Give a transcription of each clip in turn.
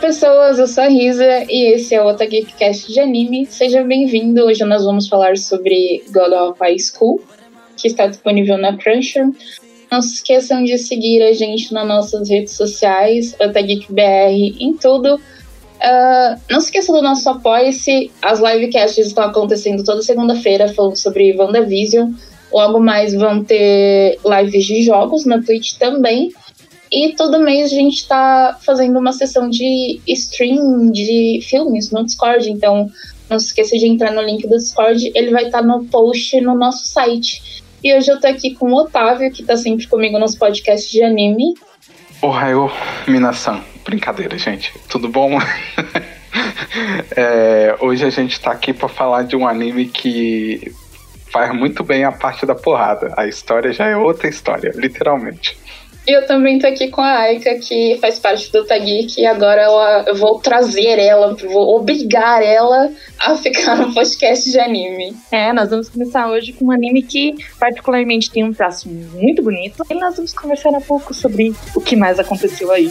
Pessoas, eu sou a Risa e esse é o Otageekcast de anime. Seja bem-vindo, hoje nós vamos falar sobre God of High School, que está disponível na Crunchyroll. Não se esqueçam de seguir a gente nas nossas redes sociais, OtageekBR, em tudo. Uh, não se esqueça do nosso apoia-se, as livecasts estão acontecendo toda segunda-feira falando sobre WandaVision. Logo mais vão ter lives de jogos na Twitch também. E todo mês a gente está fazendo uma sessão de stream de filmes no Discord, então não se esqueça de entrar no link do Discord, ele vai estar tá no post no nosso site. E hoje eu tô aqui com o Otávio, que tá sempre comigo nos podcasts de anime. Ohio, Minasan. Brincadeira, gente. Tudo bom? é, hoje a gente tá aqui para falar de um anime que faz muito bem a parte da porrada. A história já é outra história, literalmente. E eu também tô aqui com a Aika, que faz parte do Tageek, e agora ela, eu vou trazer ela, vou obrigar ela a ficar no podcast de anime. É, nós vamos começar hoje com um anime que particularmente tem um traço muito bonito, e nós vamos conversar um pouco sobre o que mais aconteceu aí.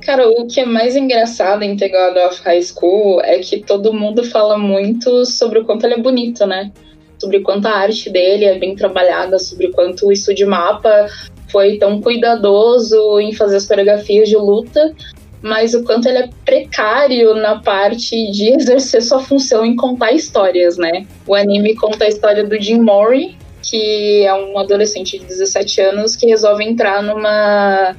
Cara, o que é mais engraçado em The God of High School é que todo mundo fala muito sobre o quanto ele é bonito, né? Sobre quanto a arte dele é bem trabalhada, sobre quanto o estúdio mapa foi tão cuidadoso em fazer as coreografias de luta, mas o quanto ele é precário na parte de exercer sua função em contar histórias, né? O anime conta a história do Jim Mori, que é um adolescente de 17 anos que resolve entrar numa,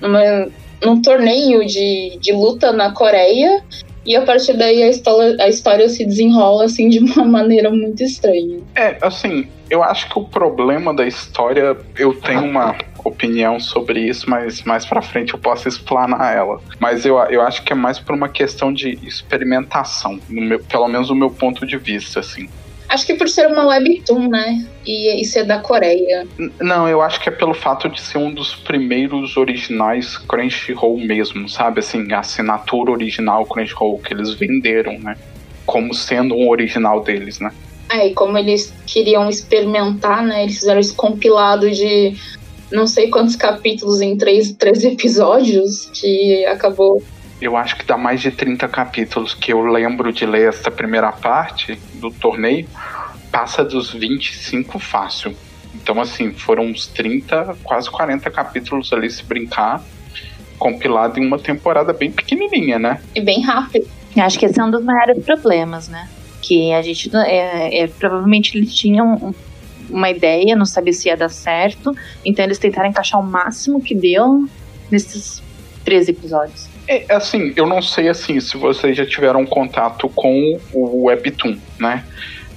numa num torneio de, de luta na Coreia e a partir daí a história, a história se desenrola assim de uma maneira muito estranha. É, assim, eu acho que o problema da história, eu tenho uma opinião sobre isso, mas mais pra frente eu posso explanar ela. Mas eu, eu acho que é mais por uma questão de experimentação, meu, pelo menos do meu ponto de vista, assim. Acho que por ser uma webtoon, né? E, e ser da Coreia. Não, eu acho que é pelo fato de ser um dos primeiros originais Crunchyroll mesmo, sabe? Assim, a assinatura original Crunchyroll que eles venderam, né? Como sendo um original deles, né? É, e como eles queriam experimentar, né? Eles fizeram esse compilado de não sei quantos capítulos em três, três episódios que acabou eu acho que dá mais de 30 capítulos que eu lembro de ler essa primeira parte do torneio, passa dos 25 fácil. Então, assim, foram uns 30, quase 40 capítulos ali se brincar, compilado em uma temporada bem pequenininha, né? E bem rápido. Acho que esse é um dos maiores problemas, né? Que a gente, é, é, provavelmente eles tinham uma ideia, não sabia se ia dar certo, então eles tentaram encaixar o máximo que deu nesses três episódios. É, assim, eu não sei assim se vocês já tiveram contato com o Webtoon, né?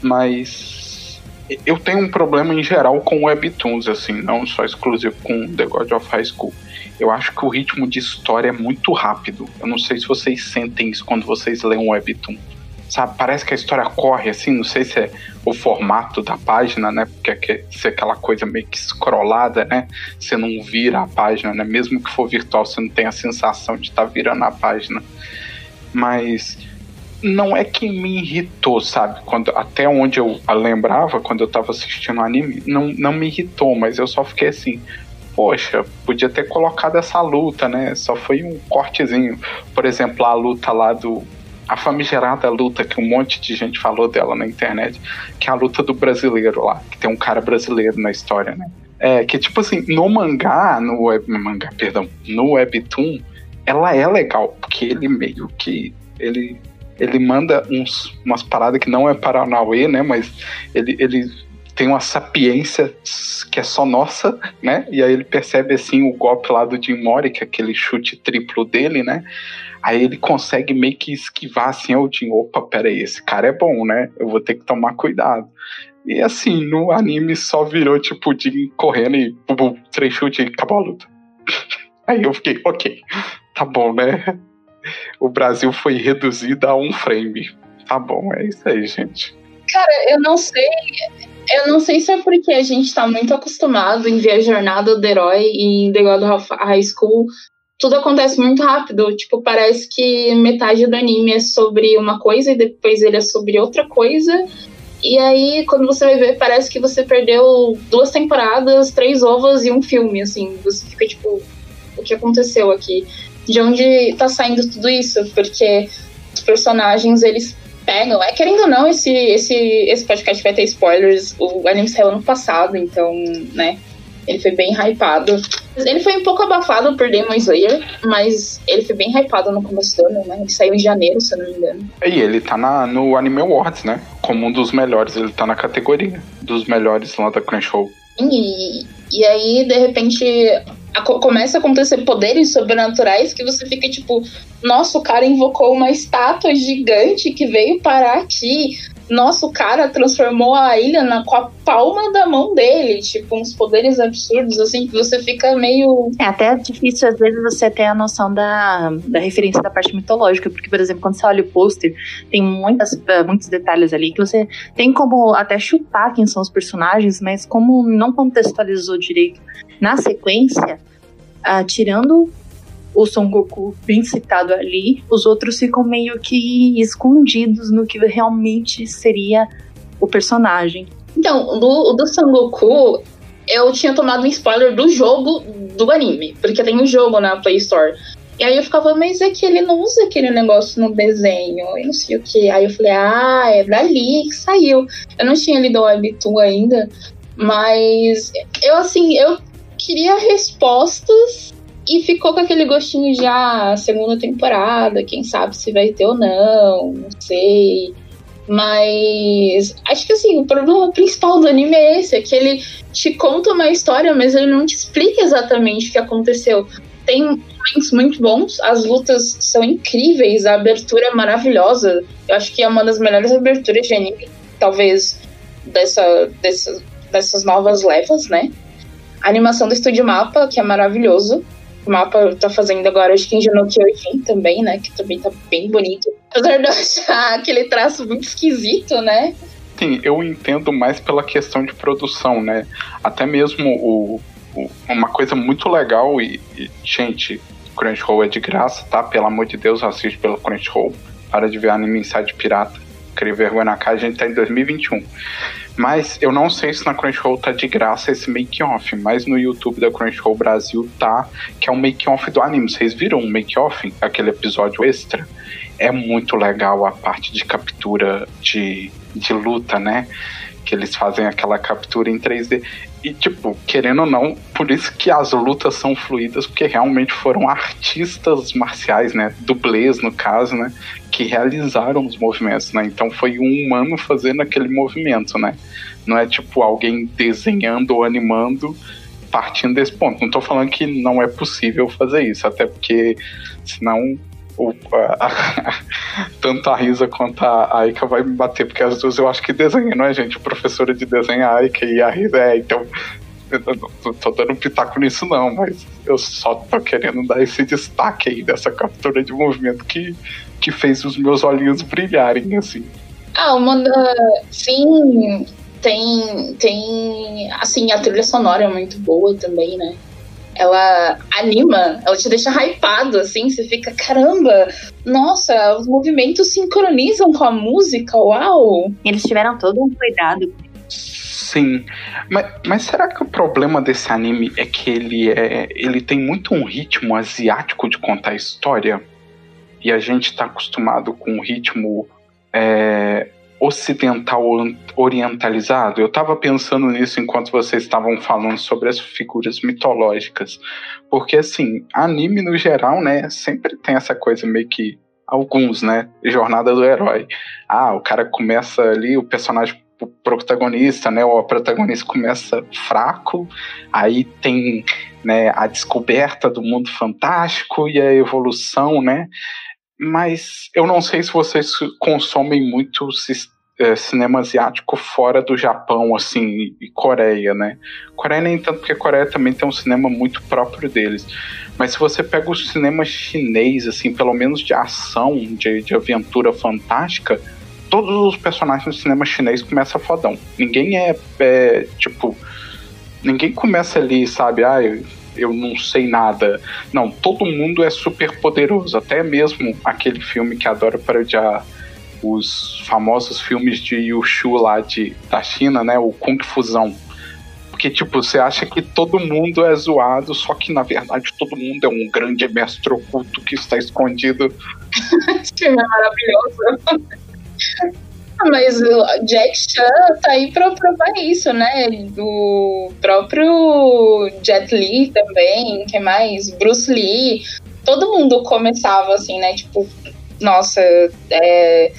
Mas eu tenho um problema em geral com Webtoons, assim, não só exclusivo com The God of High School. Eu acho que o ritmo de história é muito rápido. Eu não sei se vocês sentem isso quando vocês leem um Webtoon sabe? Parece que a história corre assim, não sei se é o formato da página, né? Porque se é aquela coisa meio que scrollada, né? Você não vira a página, né? Mesmo que for virtual, você não tem a sensação de estar tá virando a página. Mas não é que me irritou, sabe? Quando, até onde eu lembrava, quando eu tava assistindo o anime, não, não me irritou, mas eu só fiquei assim, poxa, podia ter colocado essa luta, né? Só foi um cortezinho. Por exemplo, a luta lá do a famigerada luta que um monte de gente falou dela na internet, que é a luta do brasileiro lá, que tem um cara brasileiro na história, né? É, que tipo assim, no mangá, no web, mangá, perdão, no webtoon, ela é legal, porque ele meio que ele ele manda uns, umas paradas que não é Paranauê, né, mas ele, ele tem uma sapiência que é só nossa, né? E aí ele percebe assim o golpe lá do Jim Mori, que é aquele chute triplo dele, né? Aí ele consegue meio que esquivar assim, o Jin, opa, peraí, esse cara é bom, né? Eu vou ter que tomar cuidado. E assim, no anime só virou tipo o correndo e bum, três chutes e acabou a luta. Aí eu fiquei, ok, tá bom, né? O Brasil foi reduzido a um frame. Tá bom, é isso aí, gente. Cara, eu não sei. Eu não sei se é porque a gente tá muito acostumado em ver a jornada do herói em The God of High School tudo acontece muito rápido. Tipo, parece que metade do anime é sobre uma coisa e depois ele é sobre outra coisa. E aí, quando você vai ver, parece que você perdeu duas temporadas, três ovos e um filme, assim. Você fica tipo, o que aconteceu aqui, de onde tá saindo tudo isso, porque os personagens, eles pegam, é querendo ou não, esse, esse, esse podcast vai ter spoilers, o anime saiu ano passado, então, né, ele foi bem hypado. Ele foi um pouco abafado por Demon Slayer, mas ele foi bem hypado no começo do ano, né? Ele saiu em janeiro, se eu não me engano. E ele tá na, no Anime Awards, né? Como um dos melhores, ele tá na categoria dos melhores lá da Crunchyroll. E, e aí, de repente, a, começa a acontecer poderes sobrenaturais que você fica tipo, nossa, o cara invocou uma estátua gigante que veio parar aqui nossa, o cara transformou a ilha na, com a palma da mão dele. Tipo, uns poderes absurdos, assim, que você fica meio. É até difícil, às vezes, você ter a noção da, da referência da parte mitológica. Porque, por exemplo, quando você olha o pôster, tem muitas, uh, muitos detalhes ali que você tem como até chutar quem são os personagens, mas como não contextualizou direito na sequência, uh, tirando o Son Goku bem citado ali, os outros ficam meio que escondidos no que realmente seria o personagem. Então, do, do Son Goku, eu tinha tomado um spoiler do jogo do anime, porque tem um jogo na Play Store. E aí eu ficava, mas é que ele não usa aquele negócio no desenho, e não sei o que. Aí eu falei, ah, é dali que saiu. Eu não tinha lido o Webtoon ainda, mas eu assim, eu queria respostas e ficou com aquele gostinho já segunda temporada, quem sabe se vai ter ou não, não sei. Mas acho que assim, o problema principal do anime é esse, é que ele te conta uma história, mas ele não te explica exatamente o que aconteceu. Tem momentos muito bons, as lutas são incríveis, a abertura é maravilhosa. Eu acho que é uma das melhores aberturas de anime, talvez, dessa, dessa, dessas novas levas, né? A animação do Estúdio Mapa, que é maravilhoso. O mapa tá fazendo agora, acho que em Jano Kyojin também, né? Que também tá bem bonito. Apesar de eu achar aquele traço muito esquisito, né? Sim, eu entendo mais pela questão de produção, né? Até mesmo o, o uma coisa muito legal e, e, gente, Crunchyroll é de graça, tá? Pelo amor de Deus, assiste pelo Crunchyroll. Para de ver anime em site pirata. Queria vergonha na cara, a gente tá em 2021. Mas eu não sei se na Crunchyroll tá de graça esse make-off, mas no YouTube da Crunchyroll Brasil tá, que é um make-off do anime. Vocês viram um make-off, aquele episódio extra? É muito legal a parte de captura de, de luta, né? Que eles fazem aquela captura em 3D. E, tipo, querendo ou não, por isso que as lutas são fluídas, porque realmente foram artistas marciais, né? Dublês, no caso, né? Que realizaram os movimentos, né? Então foi um humano fazendo aquele movimento, né? Não é tipo alguém desenhando ou animando partindo desse ponto. Não tô falando que não é possível fazer isso, até porque senão o, a, tanto a Risa quanto a Aika vai me bater, porque as duas eu acho que desenham, não é, gente? Professora de desenho é a Aika e a Risa é, então eu não tô dando pitaco nisso não, mas eu só tô querendo dar esse destaque aí dessa captura de movimento que, que fez os meus olhinhos brilharem, assim. Ah, uma da... Sim, tem, tem... Assim, a trilha sonora é muito boa também, né? Ela anima, ela te deixa hypado, assim, você fica, caramba, nossa, os movimentos sincronizam com a música, uau! Eles tiveram todo um cuidado. Sim, mas, mas será que o problema desse anime é que ele, é, ele tem muito um ritmo asiático de contar história? E a gente está acostumado com um ritmo é, ocidental orientalizado? Eu estava pensando nisso enquanto vocês estavam falando sobre as figuras mitológicas, porque assim, anime no geral, né, sempre tem essa coisa meio que alguns, né, jornada do herói. Ah, o cara começa ali, o personagem o protagonista, né, a protagonista começa fraco, aí tem, né, a descoberta do mundo fantástico e a evolução, né? Mas eu não sei se vocês consomem muito é, cinema asiático fora do Japão, assim, e Coreia, né? Coreia nem tanto, porque Coreia também tem um cinema muito próprio deles. Mas se você pega o cinema chinês, assim, pelo menos de ação, de, de aventura fantástica, todos os personagens do cinema chinês começam fodão. Ninguém é, é tipo. Ninguém começa ali, sabe? Ah, eu, eu não sei nada. Não, todo mundo é super poderoso. Até mesmo aquele filme que adora parodiar os famosos filmes de Yushu lá de, da China, né? O Kung Fusão. Porque, tipo, você acha que todo mundo é zoado, só que na verdade todo mundo é um grande mestre oculto que está escondido. Esse filme é maravilhoso. Mas o Jack Chan tá aí pra provar isso, né? O próprio Jet Li também, que mais? Bruce Lee. Todo mundo começava assim, né? Tipo, nossa, é,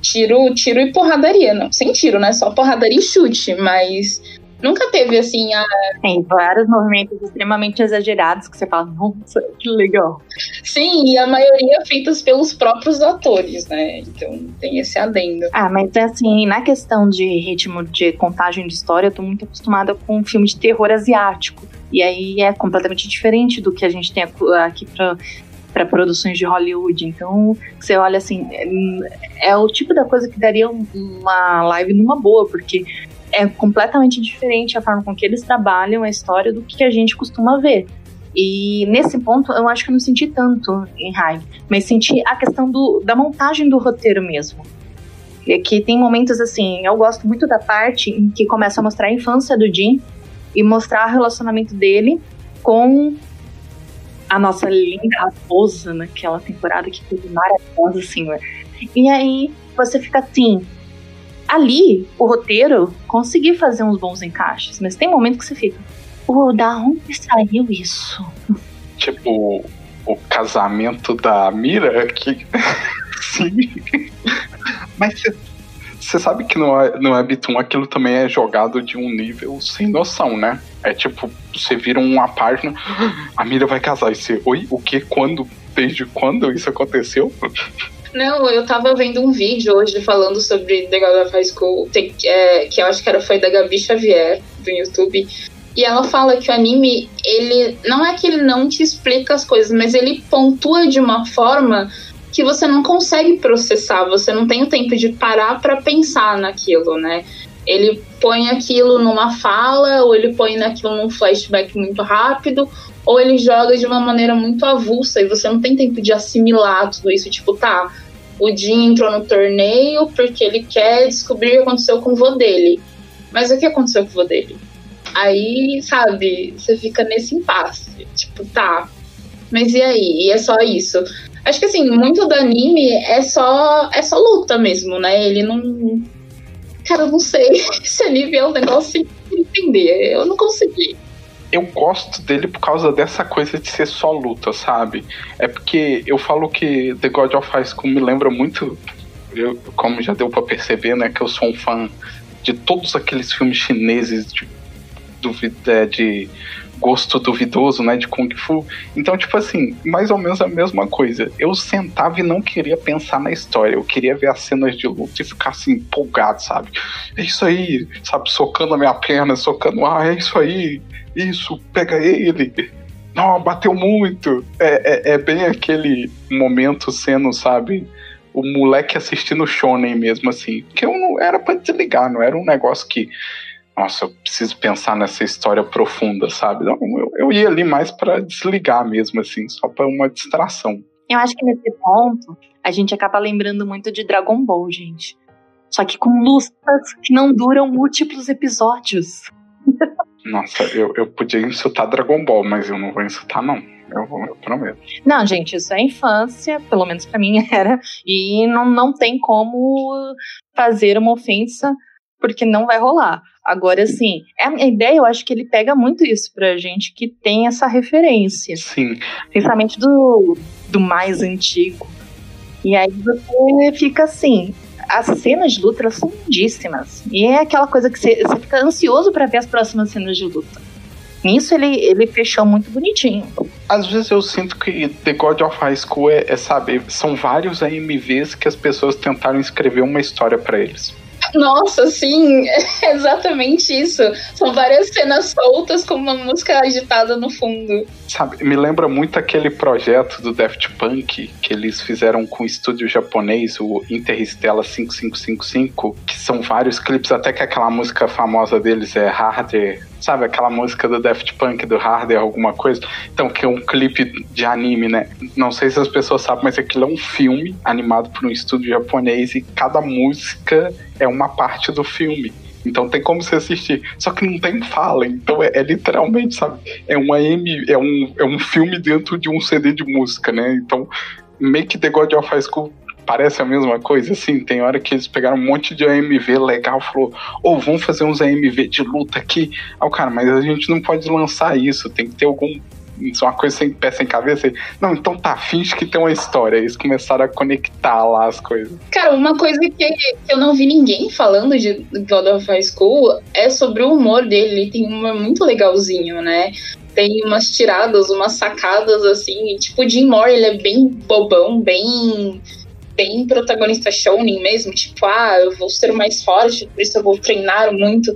tiro, tiro e porradaria. Não, sem tiro, né? Só porradaria e chute, mas nunca teve assim a. Tem vários movimentos extremamente exagerados que você fala, nossa, que legal. Sim, e a maioria feitas pelos próprios atores, né? Então tem esse adendo. Ah, mas assim, na questão de ritmo de contagem de história, eu tô muito acostumada com um filme de terror asiático. E aí é completamente diferente do que a gente tem aqui pra, para produções de Hollywood. Então, você olha assim, é, é o tipo da coisa que daria uma live numa boa, porque é completamente diferente a forma com que eles trabalham a história do que a gente costuma ver. E nesse ponto eu acho que eu não senti tanto em High, mas senti a questão do, da montagem do roteiro mesmo. É que tem momentos assim, eu gosto muito da parte em que começa a mostrar a infância do Jim e mostrar o relacionamento dele com a nossa linda raposa naquela temporada que foi maravilhosa, senhor. E aí você fica assim, ali, o roteiro conseguiu fazer uns bons encaixes, mas tem momento que você fica, pô, da onde saiu isso? Tipo, o casamento da Mira, que. Sim. Mas você sabe que no, no Webtoon aquilo também é jogado de um nível sem noção, né? É tipo, você vira uma página, a Mira vai casar, e você, oi, o que, quando, desde quando isso aconteceu? Não, eu tava vendo um vídeo hoje falando sobre The God of High School, é, que eu acho que era, foi da Gabi Xavier, do YouTube. E ela fala que o anime, ele não é que ele não te explica as coisas, mas ele pontua de uma forma que você não consegue processar, você não tem o tempo de parar para pensar naquilo, né? Ele põe aquilo numa fala, ou ele põe naquilo num flashback muito rápido, ou ele joga de uma maneira muito avulsa e você não tem tempo de assimilar tudo isso. Tipo, tá, o Jim entrou no torneio porque ele quer descobrir o que aconteceu com o vô dele. Mas o que aconteceu com o vô dele? Aí, sabe, você fica nesse impasse. Tipo, tá, mas e aí? E é só isso. Acho que assim, muito do anime é só é só luta mesmo, né? Ele não. Cara, eu não sei. Esse anime é um negócio de entender. Eu não consegui eu gosto dele por causa dessa coisa de ser só luta, sabe? É porque eu falo que The God of High School me lembra muito, eu, como já deu para perceber, né, que eu sou um fã de todos aqueles filmes chineses de, de, de gosto duvidoso, né, de Kung Fu. Então, tipo assim, mais ou menos a mesma coisa. Eu sentava e não queria pensar na história, eu queria ver as cenas de luta e ficar assim, empolgado, sabe? É isso aí, sabe, socando a minha perna, socando, ah, é isso aí, isso, pega ele. Não, bateu muito. É, é, é bem aquele momento sendo, sabe, o moleque assistindo Shonen mesmo, assim. Que eu não era pra desligar, não era um negócio que. Nossa, eu preciso pensar nessa história profunda, sabe? Não, eu, eu ia ali mais para desligar mesmo, assim, só para uma distração. Eu acho que nesse ponto a gente acaba lembrando muito de Dragon Ball, gente. Só que com lutas que não duram múltiplos episódios. Nossa, eu, eu podia insultar Dragon Ball, mas eu não vou insultar, não. Eu, vou, eu prometo. Não, gente, isso é infância, pelo menos para mim era, e não, não tem como fazer uma ofensa porque não vai rolar. Agora, assim, é a ideia, eu acho que ele pega muito isso pra gente que tem essa referência. Sim. Principalmente do, do mais antigo. E aí você fica assim, as cenas de luta são lindíssimas. E é aquela coisa que você, você fica ansioso para ver as próximas cenas de luta. Nisso ele, ele fechou muito bonitinho. Às vezes eu sinto que The God of High School é, é sabe, são vários AMVs que as pessoas tentaram escrever uma história para eles. Nossa, sim, é exatamente isso. São várias cenas soltas com uma música agitada no fundo. Sabe, me lembra muito aquele projeto do Daft Punk que eles fizeram com o estúdio japonês, o Interstellar 5555, que são vários clipes, até que aquela música famosa deles é Harder sabe aquela música do Daft Punk, do Harder, alguma coisa? Então, que é um clipe de anime, né? Não sei se as pessoas sabem, mas aquilo é um filme animado por um estúdio japonês e cada música é uma parte do filme. Então tem como você assistir. Só que não tem fala. Então é, é literalmente, sabe? É um AM, é um, é um filme dentro de um CD de música, né? Então, Make the God of High School parece a mesma coisa, assim, tem hora que eles pegaram um monte de AMV legal, falou, ou oh, vamos fazer uns AMV de luta aqui. Ah, o cara, mas a gente não pode lançar isso, tem que ter algum isso é uma coisa sem pé, sem cabeça. Não, então tá, finge que tem uma história. Eles começaram a conectar lá as coisas. Cara, uma coisa que eu não vi ninguém falando de God of High School é sobre o humor dele. Ele tem um humor muito legalzinho, né? Tem umas tiradas, umas sacadas assim. Tipo, o Jim Moore, ele é bem bobão, bem bem protagonista shounen mesmo, tipo, ah, eu vou ser mais forte, por isso eu vou treinar muito.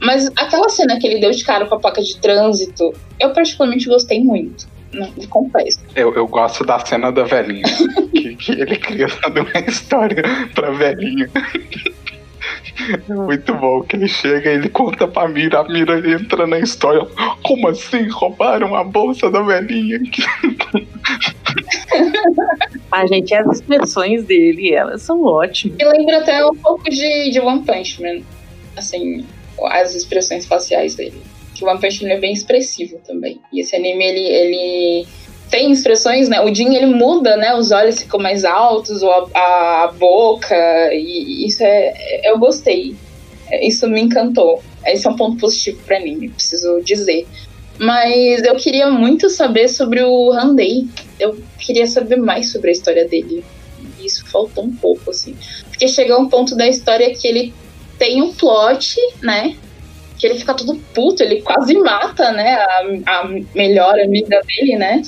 Mas aquela cena que ele deu de cara com a placa de trânsito, eu particularmente gostei muito. Não, confesso. Eu, eu gosto da cena da velhinha. que, que ele cria uma história pra velhinha. Muito bom que ele chega ele conta pra Mira, a Mira entra na história. Como assim? Roubaram a bolsa da velhinha? a gente, as expressões dele, elas são ótimas. Me lembra até um pouco de, de One Punch Man. Assim, as expressões faciais dele. Que o One Punch Man é bem expressivo também. E esse anime, ele, ele tem expressões, né? O Jin, ele muda, né? Os olhos ficam mais altos, ou a, a boca, e isso é... Eu gostei. Isso me encantou. Esse é um ponto positivo para anime, preciso dizer. Mas eu queria muito saber sobre o Handei. Eu queria saber mais sobre a história dele. E isso faltou um pouco, assim. Porque chega um ponto da história que ele tem um plot, né? Que ele fica todo puto, ele quase mata, né? A, a melhor amiga dele, né?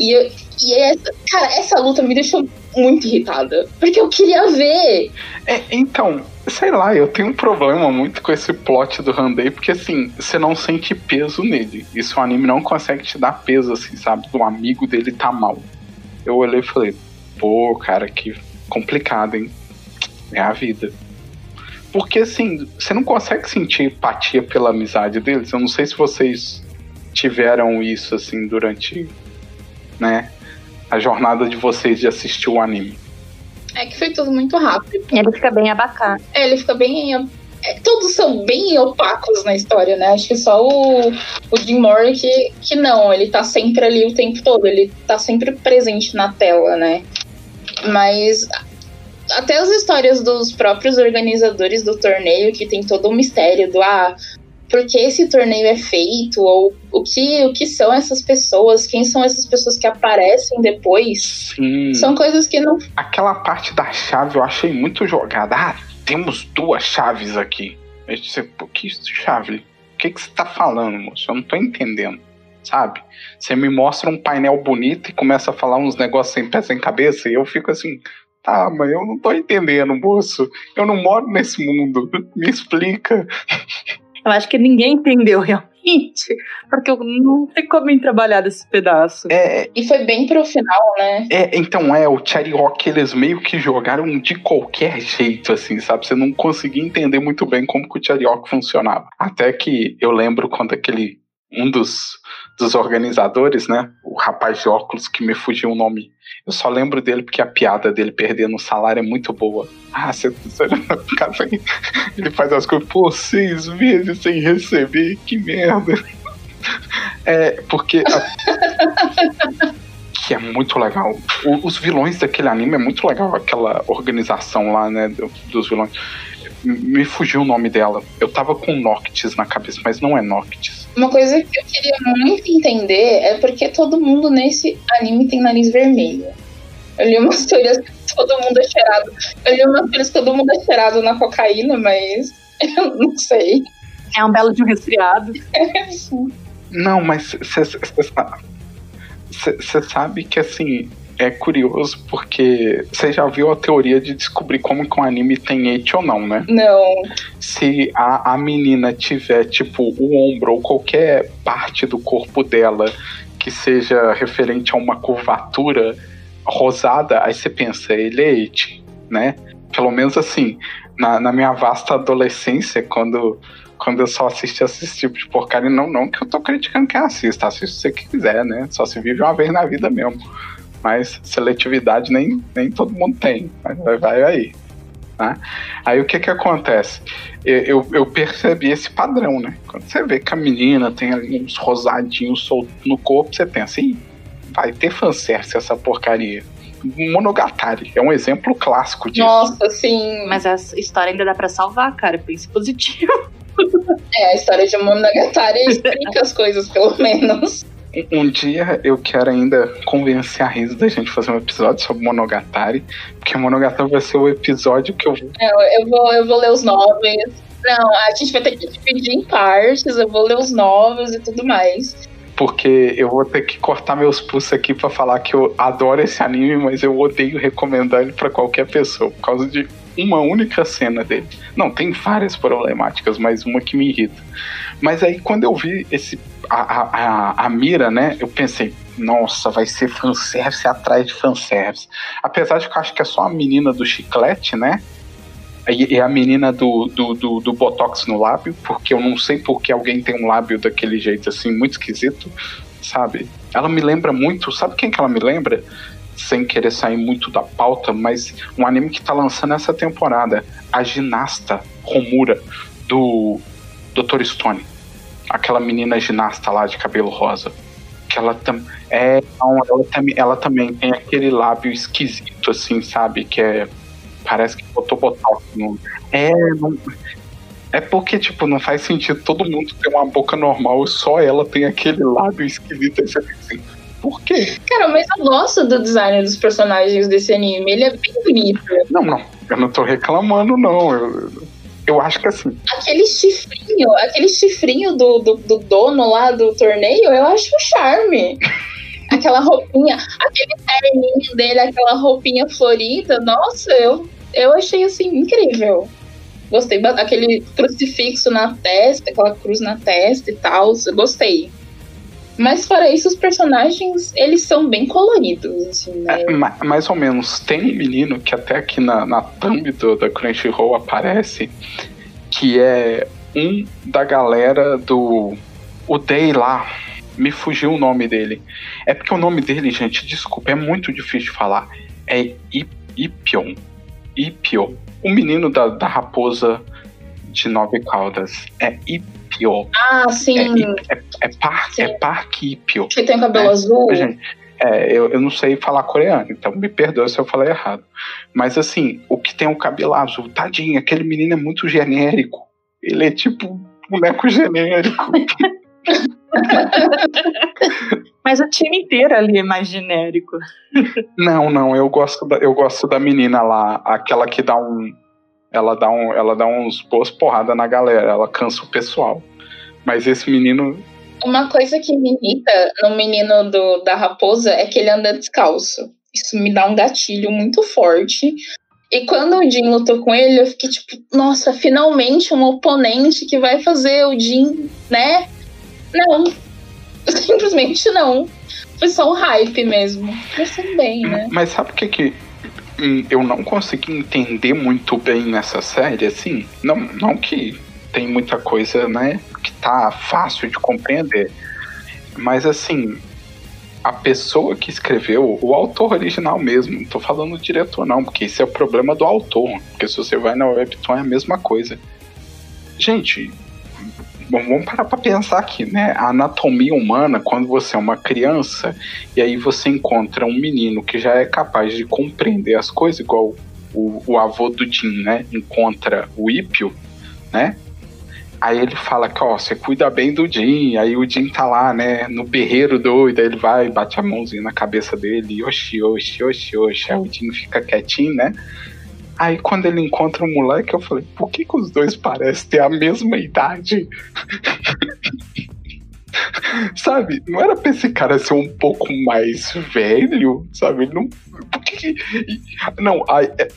E, e essa, cara, essa luta me deixou muito irritada. Porque eu queria ver. É, então, sei lá, eu tenho um problema muito com esse plot do Handei, porque assim, você não sente peso nele. Isso o anime não consegue te dar peso, assim, sabe? O amigo dele tá mal. Eu olhei e falei, pô, cara, que complicado, hein? É a vida. Porque, assim, você não consegue sentir empatia pela amizade deles. Eu não sei se vocês tiveram isso, assim, durante, né, a jornada de vocês de assistir o anime. É que foi tudo muito rápido. Ele fica bem abacado. É, ele fica bem. É, todos são bem opacos na história, né? Acho que só o, o Jim Moore que, que não, ele tá sempre ali o tempo todo, ele tá sempre presente na tela, né? Mas até as histórias dos próprios organizadores do torneio, que tem todo o um mistério do ah, por que esse torneio é feito, ou o que, o que são essas pessoas, quem são essas pessoas que aparecem depois. Sim. São coisas que não. Aquela parte da chave eu achei muito jogada. Ah, temos duas chaves aqui. Eu disse, por que chave? O que, que você tá falando, moço? Eu não tô entendendo. Sabe? Você me mostra um painel bonito e começa a falar uns negócios sem pé sem cabeça, e eu fico assim, Tá, mas eu não tô entendendo, moço. Eu não moro nesse mundo. Me explica. Eu acho que ninguém entendeu realmente, porque eu não tem como em trabalhar desse pedaço. É, e foi bem pro final, né? É, então é, o Chariok eles meio que jogaram de qualquer jeito, assim, sabe? Você não conseguia entender muito bem como que o Chariok funcionava. Até que eu lembro quando aquele um dos, dos organizadores, né? O rapaz de óculos que me fugiu o nome eu só lembro dele porque a piada dele perdendo o salário é muito boa. Ah, você, você ele faz as coisas por seis meses sem receber, que merda. É, porque. A, que é muito legal. O, os vilões daquele anime é muito legal, aquela organização lá, né, dos vilões. Me fugiu o nome dela. Eu tava com Noctis na cabeça, mas não é Noctis. Uma coisa que eu queria muito entender é porque todo mundo nesse anime tem nariz vermelho. Eu li umas teorias que todo mundo é cheirado. Eu li umas teorias que todo mundo é cheirado na cocaína, mas eu não sei. É um belo de um resfriado. não, mas você sabe que assim, é curioso porque você já viu a teoria de descobrir como que um anime tem hate ou não, né? Não. Se a, a menina tiver, tipo, o ombro ou qualquer parte do corpo dela que seja referente a uma curvatura rosada, aí você pensa, ele é hate, né? Pelo menos assim, na, na minha vasta adolescência, quando quando eu só assisti esse tipo de porcaria, não, não que eu tô criticando quem assista, assiste se você quiser, né? Só se vive uma vez na vida mesmo. Mas seletividade nem, nem todo mundo tem. Mas vai, vai aí. Né? Aí o que que acontece? Eu, eu, eu, percebi esse padrão, né? Quando você vê que a menina tem ali uns rosadinhos soltos no corpo, você pensa, Ih, vai ter fanservice essa porcaria. Monogatari é um exemplo clássico disso. Nossa, sim. Mas a história ainda dá para salvar, cara. Pense positivo. É, a história de Monogatari explica as coisas, pelo menos. Um dia eu quero ainda convencer a Risa da gente fazer um episódio sobre Monogatari, porque Monogatari vai ser o episódio que eu vou. Não, eu vou, eu vou ler os novos. Não, a gente vai ter que dividir em partes, eu vou ler os novos e tudo mais. Porque eu vou ter que cortar meus pulsos aqui para falar que eu adoro esse anime, mas eu odeio recomendar ele para qualquer pessoa, por causa de uma única cena dele. Não, tem várias problemáticas, mas uma que me irrita. Mas aí quando eu vi esse a, a, a, mira, né, eu pensei, nossa, vai ser fanservice atrás de fanservice. Apesar de que eu acho que é só a menina do chiclete, né? E, a menina do, do, do, do, botox no lábio, porque eu não sei porque alguém tem um lábio daquele jeito assim, muito esquisito, sabe? Ela me lembra muito, sabe quem que ela me lembra? Sem querer sair muito da pauta, mas um anime que tá lançando essa temporada, a ginasta Romura, do Dr. Stone. Aquela menina ginasta lá de cabelo rosa. Que ela também. É, ela, tam ela também tem aquele lábio esquisito, assim, sabe? Que é. Parece que botou botox no. É, não, é porque, tipo, não faz sentido todo mundo ter uma boca normal e só ela tem aquele lábio esquisito. Aí você fica assim, por quê? Cara, mas eu gosto do design dos personagens desse anime. Ele é bem bonito. Não, não. Eu não tô reclamando, não. Eu, eu acho que assim. Aquele chifrinho, aquele chifrinho do, do, do dono lá do torneio, eu acho um charme. aquela roupinha, aquele terninho dele, aquela roupinha florida, nossa, eu, eu achei assim incrível. Gostei, aquele crucifixo na testa, aquela cruz na testa e tal, gostei. Mas fora isso, os personagens, eles são bem coloridos, assim, né? É, mais ou menos. Tem um menino que até aqui na, na thumb do, da Crunchyroll aparece, que é um da galera do... O Day lá, me fugiu o nome dele. É porque o nome dele, gente, desculpa, é muito difícil de falar. É Ipion. Ipion. O menino da, da raposa de nove caudas. É Ipion. Parquípio. Ah, sim. É, é, é, par, sim. é Parquípio. Que tem cabelo né? azul. Gente, é, eu, eu não sei falar coreano, então me perdoa se eu falei errado. Mas assim, o que tem o cabelo azul, tadinho, aquele menino é muito genérico. Ele é tipo boneco genérico. Mas o time inteiro ali é mais genérico. Não, não, eu gosto da, eu gosto da menina lá, aquela que dá um ela dá, um, ela dá uns boas porradas na galera, ela cansa o pessoal. Mas esse menino. Uma coisa que me irrita no menino do, da raposa é que ele anda descalço. Isso me dá um gatilho muito forte. E quando o Jin lutou com ele, eu fiquei tipo, nossa, finalmente um oponente que vai fazer o Jin, né? Não. Simplesmente não. Foi só um hype mesmo. Mas também, né? Mas sabe o que que eu não consegui entender muito bem nessa série, assim. Não, não que tem muita coisa, né, que tá fácil de compreender. Mas assim, a pessoa que escreveu, o autor original mesmo, não tô falando do diretor não, porque esse é o problema do autor, porque se você vai na Webtoon é a mesma coisa. Gente, Bom, vamos parar para pensar aqui, né? A anatomia humana, quando você é uma criança e aí você encontra um menino que já é capaz de compreender as coisas, igual o, o avô do Jim, né? Encontra o Ípio, né? Aí ele fala que, ó, você cuida bem do Jim. Aí o Jim tá lá, né, no berreiro doido. Aí ele vai, bate a mãozinha na cabeça dele. Oxi, oxi, oxi, oxi. Aí o Jim fica quietinho, né? Aí quando ele encontra o moleque, eu falei, por que, que os dois parecem ter a mesma idade? sabe? Não era pra esse cara ser um pouco mais velho, sabe? Não. Por que. que... Não, aí, é,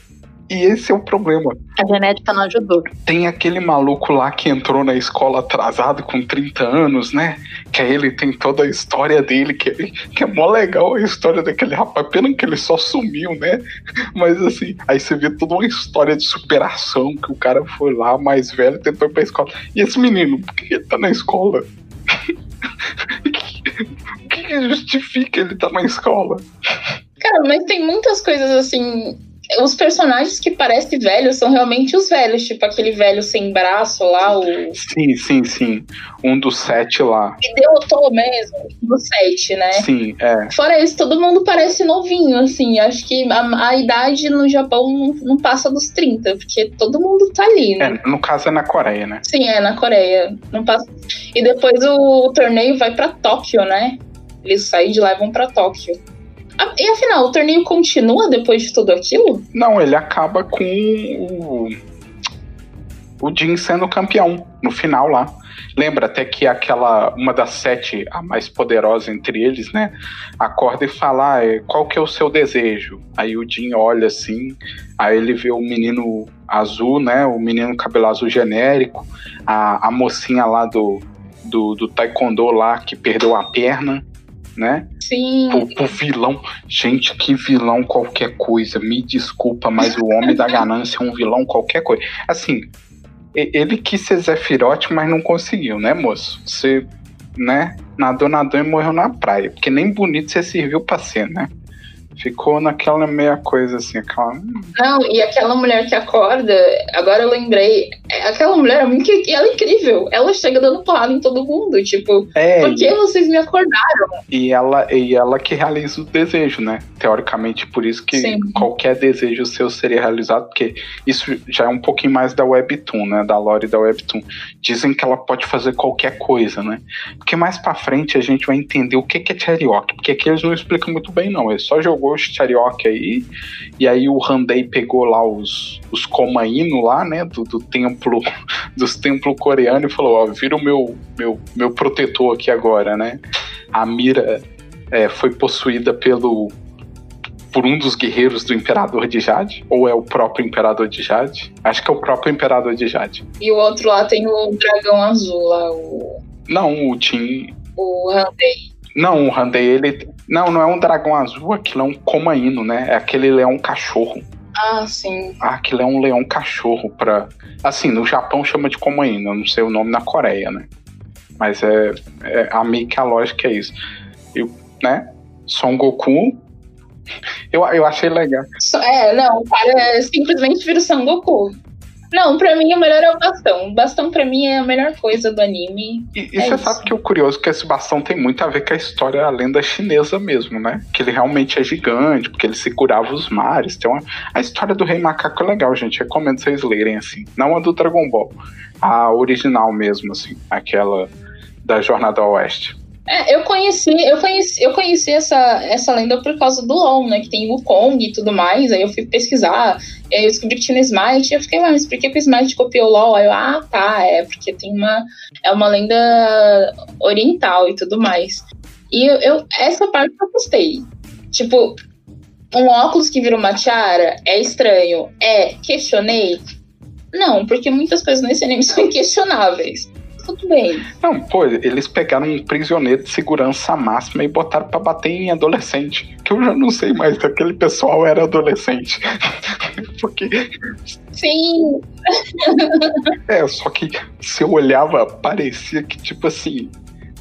e esse é o problema. A genética não ajudou. Tem aquele maluco lá que entrou na escola atrasado com 30 anos, né? Que aí ele tem toda a história dele, que, que é mó legal a história daquele rapaz. Pena que ele só sumiu, né? Mas assim, aí você vê toda uma história de superação, que o cara foi lá, mais velho, tentou ir pra escola. E esse menino, por que ele tá na escola? o que, que justifica ele estar tá na escola? Cara, mas tem muitas coisas assim os personagens que parecem velhos são realmente os velhos, tipo aquele velho sem braço lá, o. Sim, sim, sim. Um dos sete lá. Ideotou mesmo, do sete, né? Sim, é. Fora isso, todo mundo parece novinho, assim. Acho que a, a idade no Japão não, não, passa dos 30, porque todo mundo tá ali, né? É, no caso é na Coreia, né? Sim, é na Coreia. Não passa... E depois o, o torneio vai para Tóquio, né? Eles saem de lá e vão pra Tóquio. E afinal, o torneio continua depois de tudo aquilo? Não, ele acaba com o. O Jin sendo campeão no final lá. Lembra até que aquela, uma das sete, a mais poderosa entre eles, né? Acorda e fala: ah, qual que é o seu desejo? Aí o Jin olha assim, aí ele vê o menino azul, né? O menino cabelo azul genérico, a, a mocinha lá do, do, do taekwondo lá que perdeu a perna né? Sim. Pro, pro, vilão. Gente, que vilão qualquer coisa. Me desculpa, mas o Homem da Ganância é um vilão qualquer coisa. Assim, ele quis ser Zefirote, mas não conseguiu, né, moço? Você, né, nadou, nadou e morreu na praia. Porque nem bonito você serviu pra ser, né? Ficou naquela meia coisa assim, aquela. Não, e aquela mulher que acorda, agora eu lembrei, aquela mulher, ela é incrível. Ela chega dando porrada em todo mundo. Tipo, é, por que e... vocês me acordaram? E ela, e ela que realiza o desejo, né? Teoricamente, por isso que Sim. qualquer desejo seu seria realizado, porque isso já é um pouquinho mais da Webtoon, né? Da lore da Webtoon. Dizem que ela pode fazer qualquer coisa, né? Porque mais pra frente a gente vai entender o que é Cherryok, porque aqui eles não explicam muito bem, não. Ele só jogou o Chariok aí, e aí o Randei pegou lá os, os Komaino lá, né, do, do templo, dos templos coreanos e falou, ó, vira o meu, meu, meu protetor aqui agora, né. A Mira é, foi possuída pelo por um dos guerreiros do Imperador de Jade? Ou é o próprio Imperador de Jade? Acho que é o próprio Imperador de Jade. E o outro lá tem o dragão azul lá, o. Não, o Tim. O Randei. Não, o Randei, ele. Não, não é um dragão azul, aquilo é um comaíno, né? É aquele leão cachorro. Ah, sim. Ah, aquilo é um leão cachorro pra. Assim, no Japão chama de comaíno, eu não sei o nome na Coreia, né? Mas é, é a meio que a lógica é isso. E, né? Son Goku. Eu, eu achei legal. É, não, o cara simplesmente vira o Son Goku. Não, pra mim o melhor é o bastão. O bastão pra mim é a melhor coisa do anime. E, e é você isso. sabe que o curioso é que esse bastão tem muito a ver com a história, a lenda chinesa mesmo, né? Que ele realmente é gigante, porque ele segurava os mares. Tem uma... A história do Rei Macaco é legal, gente. Recomendo vocês lerem, assim. Não a do Dragon Ball. A original mesmo, assim. Aquela da Jornada ao Oeste. É, eu conheci, eu conheci, eu conheci essa, essa lenda por causa do LoL, né? Que tem o Kong e tudo mais. Aí eu fui pesquisar, eu descobri que tinha Smite. E eu fiquei, mas por que, que o Smite copiou o LoL? Aí eu, ah, tá, é porque tem uma. É uma lenda oriental e tudo mais. E eu, eu essa parte eu gostei. Tipo, um óculos que vira uma tiara é estranho. É, questionei? Não, porque muitas coisas nesse anime são inquestionáveis tudo bem. Não, pô, eles pegaram um prisioneiro de segurança máxima e botaram para bater em adolescente. Que eu já não sei mais se aquele pessoal era adolescente. Porque. Sim! é, só que se eu olhava, parecia que, tipo assim.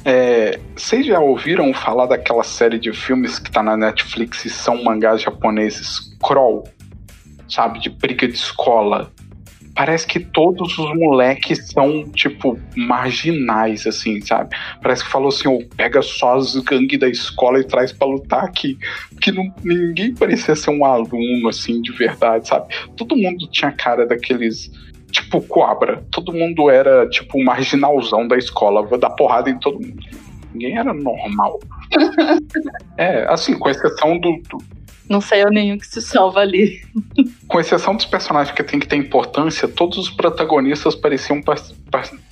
É, vocês já ouviram falar daquela série de filmes que tá na Netflix e são mangás japoneses? Crawl? Sabe? De briga de escola parece que todos os moleques são, tipo, marginais, assim, sabe? Parece que falou assim, oh, pega só as gangues da escola e traz para lutar aqui. Que não, ninguém parecia ser um aluno, assim, de verdade, sabe? Todo mundo tinha cara daqueles tipo cobra. Todo mundo era, tipo, marginalzão da escola, vou dar porrada em todo mundo. Ninguém era normal. é, assim, com exceção do, do, não saiu nenhum que se salva ali. Com exceção dos personagens que tem que ter importância, todos os protagonistas pareciam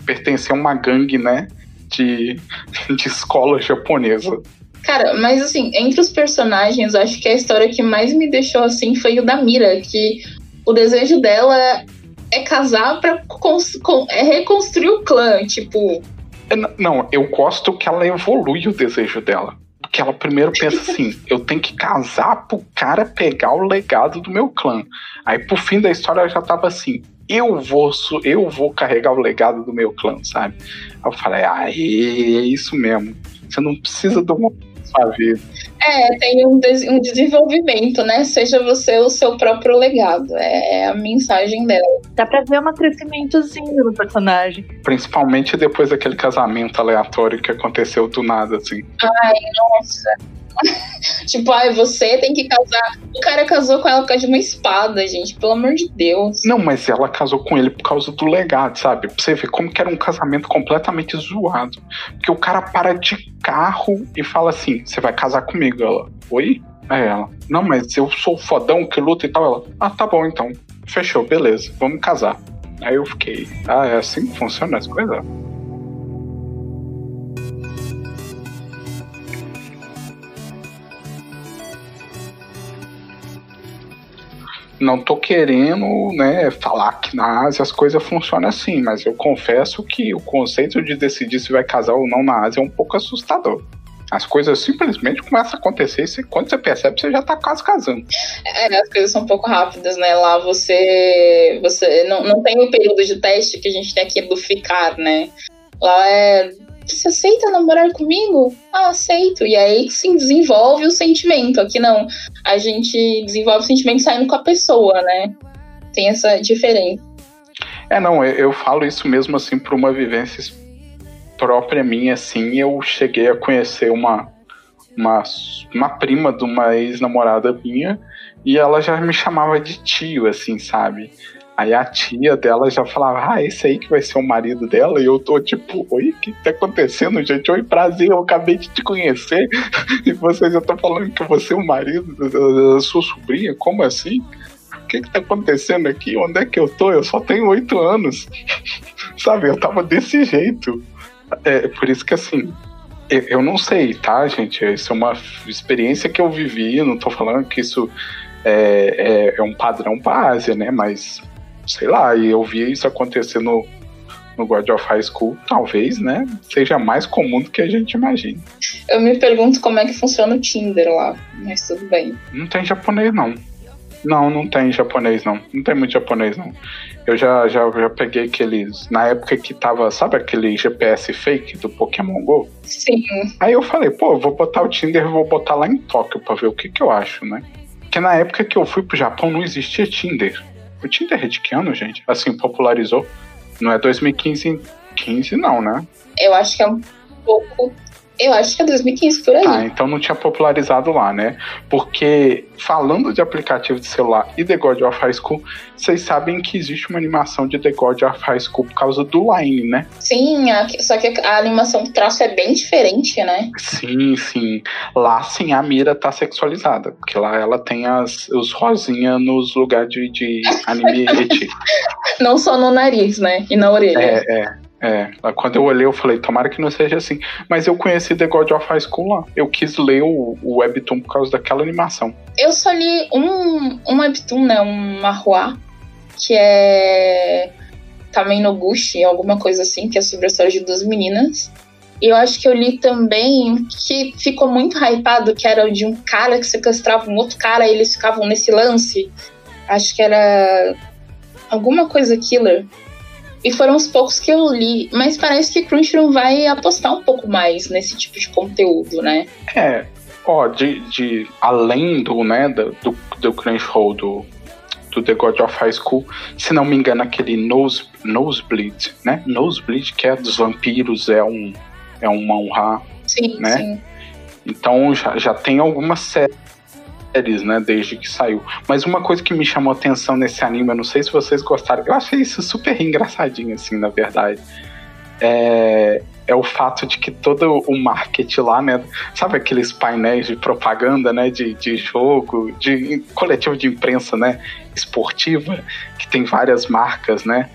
pertencer a uma gangue, né? De, de escola japonesa. Cara, mas assim, entre os personagens, acho que a história que mais me deixou assim foi o da Mira, que o desejo dela é casar pra é reconstruir o clã, tipo. É, não, eu gosto que ela evolui o desejo dela que ela primeiro pensa assim: eu tenho que casar pro cara pegar o legado do meu clã. Aí, por fim da história, ela já tava assim: eu vou, eu vou carregar o legado do meu clã, sabe? Aí eu falei: ah, é isso mesmo. Você não precisa do sua vida. É, tem um, des um desenvolvimento, né? Seja você o seu próprio legado. É, é a mensagem dela. Dá pra ver um crescimentozinho no personagem. Principalmente depois daquele casamento aleatório que aconteceu do nada, assim. Ai, nossa. tipo, ai, você tem que casar. O cara casou com ela por causa de uma espada, gente. Pelo amor de Deus. Não, mas ela casou com ele por causa do legado, sabe? Pra você ver como que era um casamento completamente zoado. Porque o cara para de carro e fala assim: você vai casar comigo. Ela, oi? É ela. Não, mas eu sou fodão que luta e tal. Ela, ah, tá bom então. Fechou, beleza, vamos casar. Aí eu fiquei, ah, é assim que funciona as coisas? Não tô querendo né, falar que na Ásia as coisas funcionam assim, mas eu confesso que o conceito de decidir se vai casar ou não na Ásia é um pouco assustador. As coisas simplesmente começam a acontecer e quando você percebe, você já tá quase casando. É, as coisas são um pouco rápidas, né? Lá você. você não, não tem o período de teste que a gente tem aqui do ficar, né? Lá é você aceita namorar comigo? Ah, aceito. E aí sim desenvolve o sentimento. Aqui não. A gente desenvolve o sentimento saindo com a pessoa, né? Tem essa diferença. É, não, eu, eu falo isso mesmo assim por uma vivência própria minha, assim. Eu cheguei a conhecer uma, uma, uma prima de uma ex-namorada minha e ela já me chamava de tio, assim, sabe? Aí a tia dela já falava, ah, esse aí que vai ser o marido dela. E eu tô tipo, oi, o que tá acontecendo, gente? Oi, prazer, eu acabei de te conhecer. E vocês já estão falando que você é o marido da, sua sobrinha? Como assim? O que tá acontecendo aqui? Onde é que eu tô? Eu só tenho oito anos. Sabe, eu tava desse jeito. É por isso que assim, eu não sei, tá, gente? Isso é uma experiência que eu vivi, não tô falando que isso é, é, é um padrão para Ásia, né? Mas sei lá, e eu vi isso acontecer no, no God of High School, talvez, né, seja mais comum do que a gente imagina. Eu me pergunto como é que funciona o Tinder lá, mas tudo bem. Não tem japonês, não. Não, não tem japonês, não. Não tem muito japonês, não. Eu já, já, já peguei aqueles. Na época que tava, sabe aquele GPS fake do Pokémon GO? Sim. Aí eu falei, pô, vou botar o Tinder e vou botar lá em Tóquio pra ver o que, que eu acho, né? Porque na época que eu fui pro Japão não existia Tinder. O Tinder é de que ano, gente? Assim, popularizou. Não é 2015, 15 não, né? Eu acho que é um pouco eu acho que é 2015 por aí. Ah, então não tinha popularizado lá, né? Porque falando de aplicativo de celular e The God of High School, vocês sabem que existe uma animação de The God of High School por causa do Line, né? Sim, só que a animação do traço é bem diferente, né? Sim, sim. Lá sim a Mira tá sexualizada, porque lá ela tem as, os rosinha nos lugares de, de anime Não só no nariz, né? E na orelha. É, é. É, quando eu olhei, eu falei, tomara que não seja assim. Mas eu conheci The God of High School lá. Eu quis ler o, o Webtoon por causa daquela animação. Eu só li um, um Webtoon, né? Um Mahua, que é também no Gushi, alguma coisa assim, que é sobre a história de duas meninas. E eu acho que eu li também que ficou muito hypado, que era de um cara que sequestrava um outro cara e eles ficavam nesse lance. Acho que era alguma coisa killer. E foram os poucos que eu li, mas parece que Crunchyroll vai apostar um pouco mais nesse tipo de conteúdo, né? É, ó, de, de além do, né, do, do Crunchyroll, do, do The God of High School, se não me engano, aquele Nose, Nosebleed, né? Nosebleed, que é dos vampiros, é um, é um manhwa, sim, né? Sim. Então já, já tem algumas séries séries, né, desde que saiu. Mas uma coisa que me chamou atenção nesse anime, eu não sei se vocês gostaram, eu achei isso super engraçadinho, assim, na verdade. É, é o fato de que todo o marketing lá, né? Sabe aqueles painéis de propaganda, né? De, de jogo, de coletivo de imprensa, né? Esportiva, que tem várias marcas, né?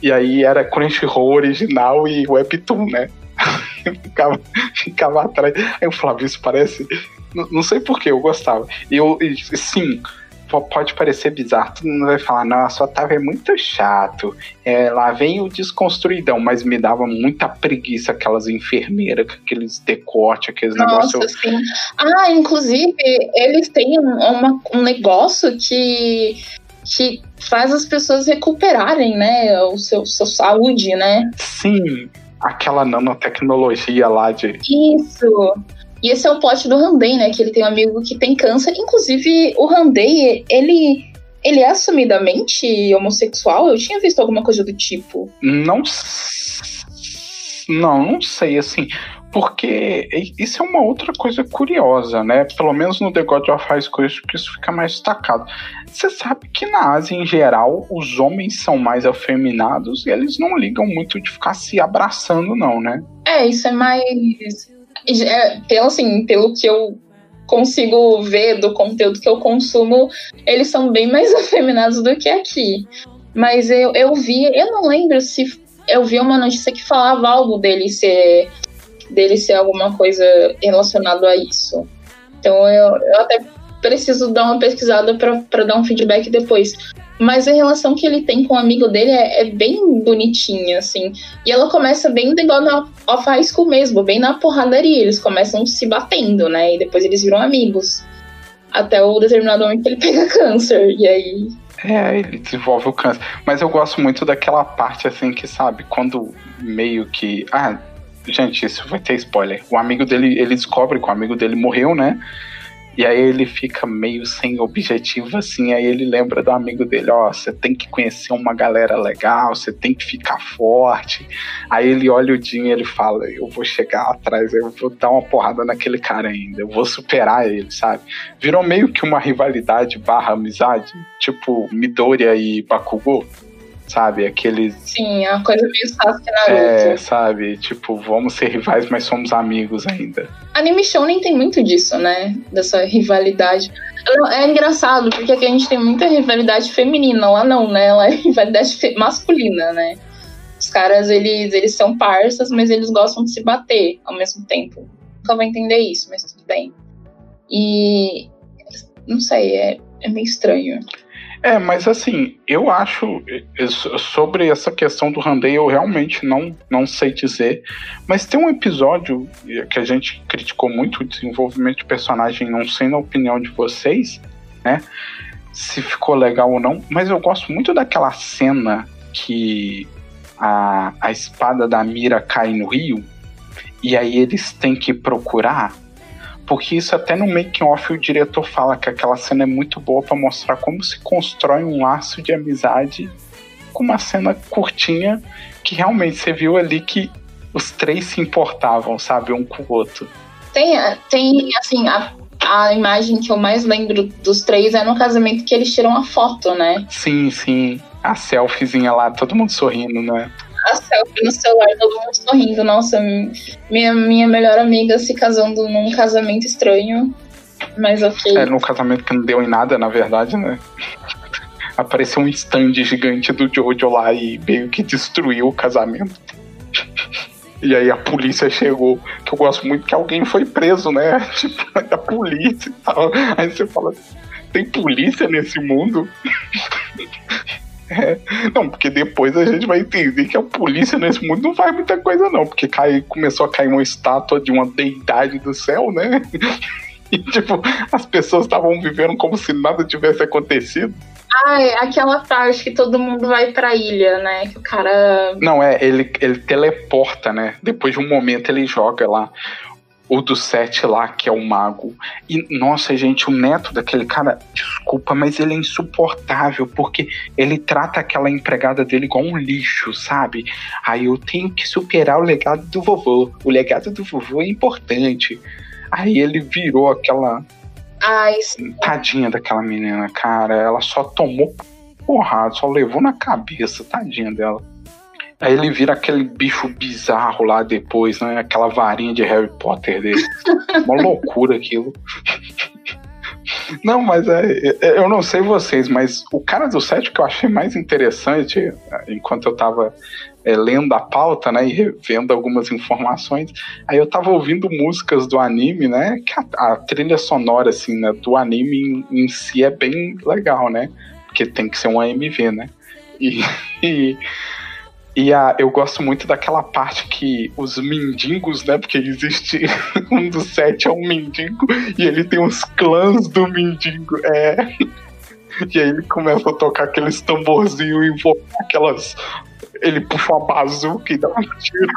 E aí era Crunchyroll original e Webtoon, né? ficava, ficava atrás. Aí eu falava, isso parece não, sei porquê, eu gostava. E eu, e, sim, pode parecer bizarro, todo mundo vai falar, nossa, o Otávio é muito chato. É, lá vem o desconstruidão, mas me dava muita preguiça aquelas enfermeiras aqueles decote, aqueles negócios. Sim. Ah, inclusive, eles têm uma, um negócio que que faz as pessoas recuperarem, né, o seu, seu saúde, né? Sim, aquela nanotecnologia lá de. Isso. E esse é o plot do Randei, né? Que ele tem um amigo que tem câncer. Inclusive, o Randei, ele ele é assumidamente homossexual? Eu tinha visto alguma coisa do tipo. Não. Não, não sei, assim. Porque isso é uma outra coisa curiosa, né? Pelo menos no The God of High School isso fica mais destacado. Você sabe que na Ásia, em geral, os homens são mais afeminados e eles não ligam muito de ficar se abraçando, não, né? É, isso é mais. É, pelo, assim, pelo que eu consigo ver do conteúdo que eu consumo, eles são bem mais afeminados do que aqui. Mas eu, eu vi, eu não lembro se eu vi uma notícia que falava algo dele ser dele ser alguma coisa relacionado a isso. Então eu, eu até preciso dar uma pesquisada para dar um feedback depois. Mas a relação que ele tem com o amigo dele é, é, bem bonitinha, assim. E ela começa bem igual na Off High School mesmo, bem na porradaria. Eles começam se batendo, né? E depois eles viram amigos. Até o determinado momento que ele pega câncer. E aí. É, ele desenvolve o câncer. Mas eu gosto muito daquela parte, assim, que sabe, quando meio que. Ah, gente, isso vai ter spoiler. O amigo dele, ele descobre que o amigo dele morreu, né? E aí ele fica meio sem objetivo, assim, aí ele lembra do amigo dele, ó, oh, você tem que conhecer uma galera legal, você tem que ficar forte. Aí ele olha o Jim e ele fala, eu vou chegar atrás, eu vou dar uma porrada naquele cara ainda, eu vou superar ele, sabe? Virou meio que uma rivalidade barra amizade, tipo Midoriya e Bakugou sabe? Aqueles. Sim, é uma coisa meio Sasuke Naruto. É, sabe? Tipo, vamos ser rivais, mas somos amigos ainda. Anime Shonen tem muito disso, né? Dessa rivalidade. É engraçado, porque aqui a gente tem muita rivalidade feminina, lá não, né? Lá é rivalidade masculina, né? Os caras, eles, eles são parças, mas eles gostam de se bater ao mesmo tempo. Nunca vai entender isso, mas tudo bem. E. Não sei, é, é meio estranho. É, mas assim, eu acho sobre essa questão do Randei eu realmente não, não sei dizer. Mas tem um episódio que a gente criticou muito o desenvolvimento de personagem, não sei na opinião de vocês, né? Se ficou legal ou não, mas eu gosto muito daquela cena que a, a espada da Mira cai no rio e aí eles têm que procurar porque isso até no making off o diretor fala que aquela cena é muito boa para mostrar como se constrói um laço de amizade com uma cena curtinha que realmente você viu ali que os três se importavam, sabe, um com o outro. Tem, tem assim, a, a imagem que eu mais lembro dos três é no casamento que eles tiram a foto, né? Sim, sim. A selfiezinha lá, todo mundo sorrindo, né? A selfie no celular, todo mundo sorrindo. Nossa, minha, minha melhor amiga se casando num casamento estranho. Mas ok. É, num casamento que não deu em nada, na verdade, né? Apareceu um stand gigante do Jojo lá e meio que destruiu o casamento. E aí a polícia chegou, que eu gosto muito que alguém foi preso, né? Tipo, a polícia e tal. Aí você fala, tem polícia nesse mundo? É, não, porque depois a gente vai entender que a polícia nesse mundo não faz muita coisa, não. Porque cai, começou a cair uma estátua de uma deidade do céu, né? E, tipo, as pessoas estavam vivendo como se nada tivesse acontecido. Ah, é aquela parte que todo mundo vai pra ilha, né? Que o cara. Não, é, ele, ele teleporta, né? Depois de um momento ele joga lá o do Sete lá, que é o mago. E, nossa, gente, o neto daquele cara, desculpa, mas ele é insuportável, porque ele trata aquela empregada dele igual um lixo, sabe? Aí eu tenho que superar o legado do vovô. O legado do vovô é importante. Aí ele virou aquela. Ai, tadinha daquela menina, cara. Ela só tomou porrada, só levou na cabeça, tadinha dela. Aí ele vira aquele bicho bizarro lá depois, né? Aquela varinha de Harry Potter dele. Uma loucura aquilo. Não, mas é, é, eu não sei vocês, mas o cara do set que eu achei mais interessante, enquanto eu tava é, lendo a pauta, né, e vendo algumas informações, aí eu tava ouvindo músicas do anime, né, que a, a trilha sonora, assim, né, do anime em, em, si é bem legal, né, porque tem que ser um AMV, né, e, e e a, eu gosto muito daquela parte que os mendigos, né? Porque existe um dos sete é um mendigo e ele tem os clãs do mendigo. É. E aí ele começa a tocar aqueles tamborzinhos e aquelas. Ele puxa uma bazuca e dá um tiro.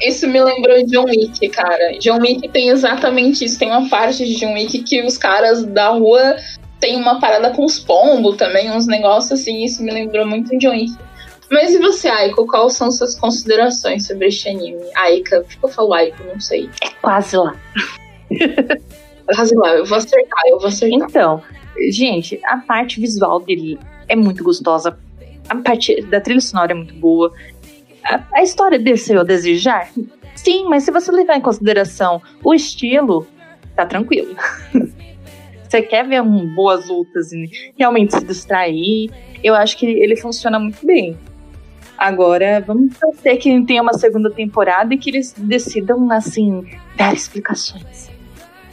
Isso me lembrou de John Wick, cara. John Wick tem exatamente isso. Tem uma parte de John Wick que os caras da rua tem uma parada com os pombos também, uns negócios assim. Isso me lembrou muito de John Wick. Mas e você, Aiko? Quais são suas considerações sobre este anime? Aika, por que eu falo Aiko? Não sei. É quase lá. quase lá, eu vou acertar, eu vou acertar. Então, gente, a parte visual dele é muito gostosa. A parte da trilha sonora é muito boa. A, a história desceu a desejar? Sim, mas se você levar em consideração o estilo, tá tranquilo. você quer ver um, boas lutas e realmente se distrair, eu acho que ele funciona muito bem. Agora, vamos torcer que tenha uma segunda temporada e que eles decidam, assim, dar explicações.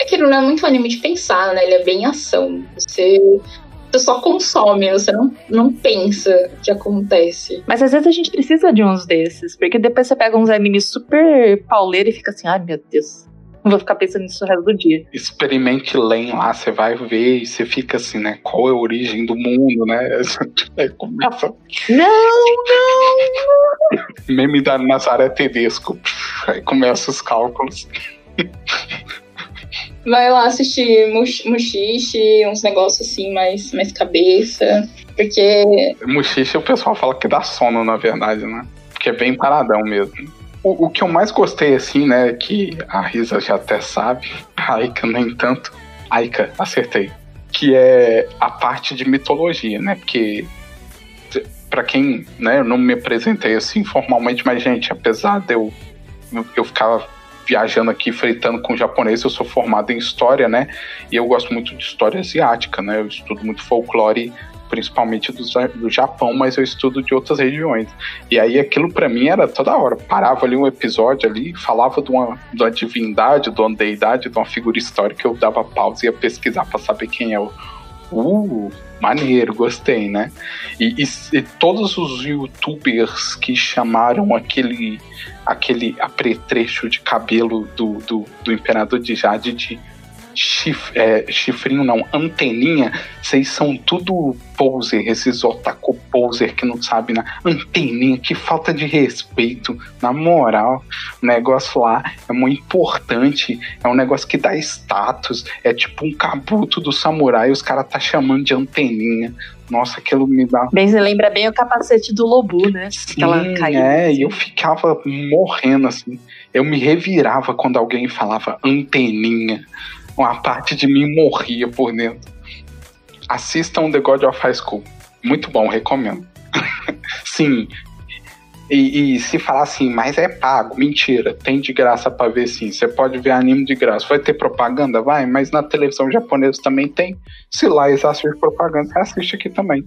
É que não é muito anime de pensar, né? Ele é bem ação. Você você só consome, você não, não pensa o que acontece. Mas às vezes a gente precisa de uns desses, porque depois você pega uns animes super pauleiro e fica assim, ai meu Deus. Vou ficar pensando nisso o resto do dia. Experimente Len lá, você vai ver e você fica assim, né? Qual é a origem do mundo, né? Aí começa. Não, não! Meme da Nazaré Tedesco. Aí começa os cálculos. vai lá assistir Mushishi, uns negócios assim, mais, mais cabeça. Porque. Mushishi o pessoal fala que dá sono, na verdade, né? Porque é bem paradão mesmo. O, o que eu mais gostei, assim, né, que a Risa já até sabe, a Aika nem tanto. Aika, acertei. Que é a parte de mitologia, né? Porque para quem, né, eu não me apresentei assim formalmente, mas gente, apesar de eu eu ficava viajando aqui, fritando com japonês, eu sou formado em história, né? E eu gosto muito de história asiática, né? Eu estudo muito folclore, principalmente do, do Japão, mas eu estudo de outras regiões. E aí aquilo para mim era toda hora. Parava ali um episódio ali, falava de uma, de uma divindade, de uma deidade, de uma figura histórica, eu dava pausa e ia pesquisar para saber quem é o. Uh, maneiro, gostei, né? E, e, e, todos os youtubers que chamaram aquele aquele apretrecho de cabelo do, do, do Imperador de Jade de chif, é, chifrinho não, anteninha, vocês são tudo poser, esses otaku poser que não sabem na anteninha, que falta de respeito, na moral, o negócio lá é muito importante, é um negócio que dá status, é tipo um cabuto do samurai, os caras tá chamando de anteninha, nossa, aquilo me dá. Bem, você lembra bem o capacete do Lobo, né? Sim, é, assim. e eu ficava morrendo assim. Eu me revirava quando alguém falava anteninha uma parte de mim morria por dentro. Assistam The God of High School. Muito bom, recomendo. sim. E, e, se falar assim, mas é pago, mentira, tem de graça para ver sim. Você pode ver anime de graça. Vai ter propaganda? Vai, mas na televisão japonesa também tem. Se lá eles assistem propaganda, você assiste aqui também.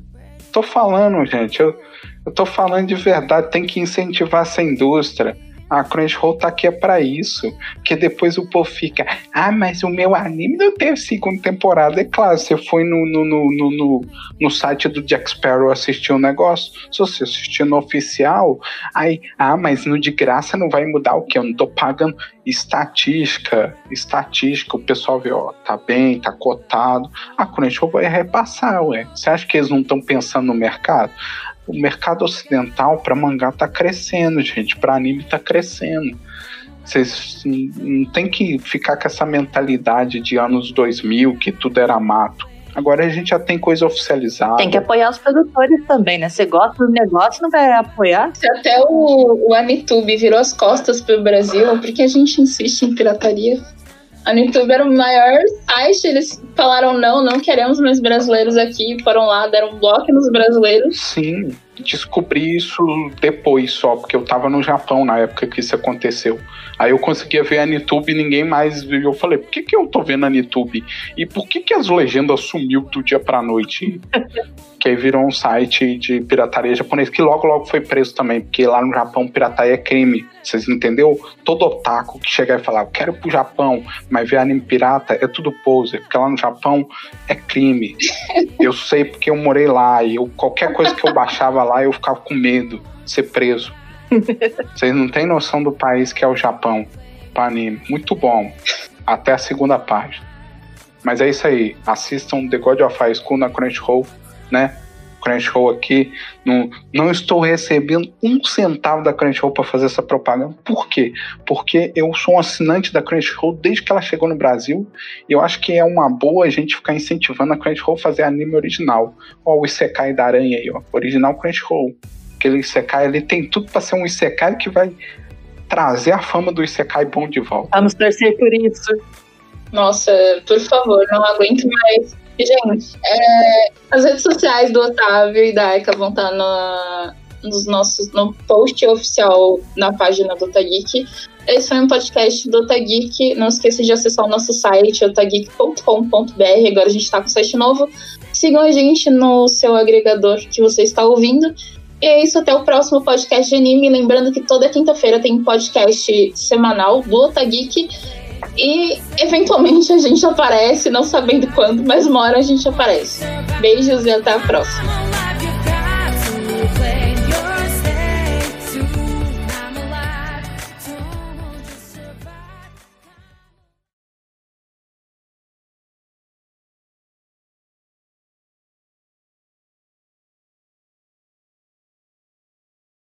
Tô falando, gente, eu, eu tô falando de verdade, tem que incentivar essa indústria a Crunchyroll tá aqui é pra isso. Porque depois o povo fica, ah, mas o meu anime não teve segunda temporada. É claro, você foi no, no, no, no, no site do Jack Sparrow assistir o um negócio. Se você assistir no oficial, aí, ah, mas no de graça não vai mudar o que? Eu não tô pagando estatística, estatística, o pessoal vê, ó, tá bem, tá cotado. A Crunchyroll vai repassar, ué. Você acha que eles não estão pensando no mercado? O mercado ocidental para mangá tá crescendo, gente, para anime tá crescendo. Vocês não tem que ficar com essa mentalidade de anos 2000 que tudo era mato. Agora a gente já tem coisa oficializada. Tem que apoiar os produtores também, né? Você gosta do negócio, não vai apoiar? Se até o, o Anitube virou as costas pro Brasil, por que a gente insiste em pirataria? A YouTube era o maior site, eles falaram não, não queremos mais brasileiros aqui, foram lá, deram um bloco nos brasileiros. Sim, descobri isso depois só, porque eu tava no Japão na época que isso aconteceu. Aí eu conseguia ver a YouTube e ninguém mais viu. Eu falei, por que, que eu tô vendo a YouTube? E por que, que as legendas sumiu do dia pra noite? que aí virou um site de pirataria japonês, que logo logo foi preso também, porque lá no Japão pirataria é crime. Vocês entendeu? Todo otaku que chegar e falar, eu quero ir pro Japão, mas ver anime pirata é tudo poser, porque lá no Japão é crime. eu sei porque eu morei lá e eu, qualquer coisa que eu baixava lá eu ficava com medo de ser preso. Vocês não têm noção do país que é o Japão para anime. Muito bom. Até a segunda página. Mas é isso aí. Assistam The God of High School na Crunchyroll, né? Crunchyroll aqui. Não, não estou recebendo um centavo da Crunchyroll para fazer essa propaganda. Por quê? Porque eu sou um assinante da Crunchyroll desde que ela chegou no Brasil. E eu acho que é uma boa a gente ficar incentivando a Crunchyroll a fazer anime original. Ó, o Isekai da Aranha aí, ó. Original Crunchyroll. Aquele Isekai ali tem tudo para ser um Isekai que vai trazer a fama do Isekai bom de volta. Vamos torcer por isso. Nossa, por favor, não aguento mais. Gente, é, as redes sociais do Otávio e da Eka vão estar no, nos nossos, no post oficial na página do Otageek. Esse foi um podcast do Otageek. Não esqueça de acessar o nosso site, otageek.com.br. Agora a gente está com o site novo. Sigam a gente no seu agregador que você está ouvindo. E é isso, até o próximo podcast de anime. Lembrando que toda quinta-feira tem podcast semanal do Otageek. E eventualmente a gente aparece, não sabendo quando, mas uma hora a gente aparece. Beijos e até a próxima.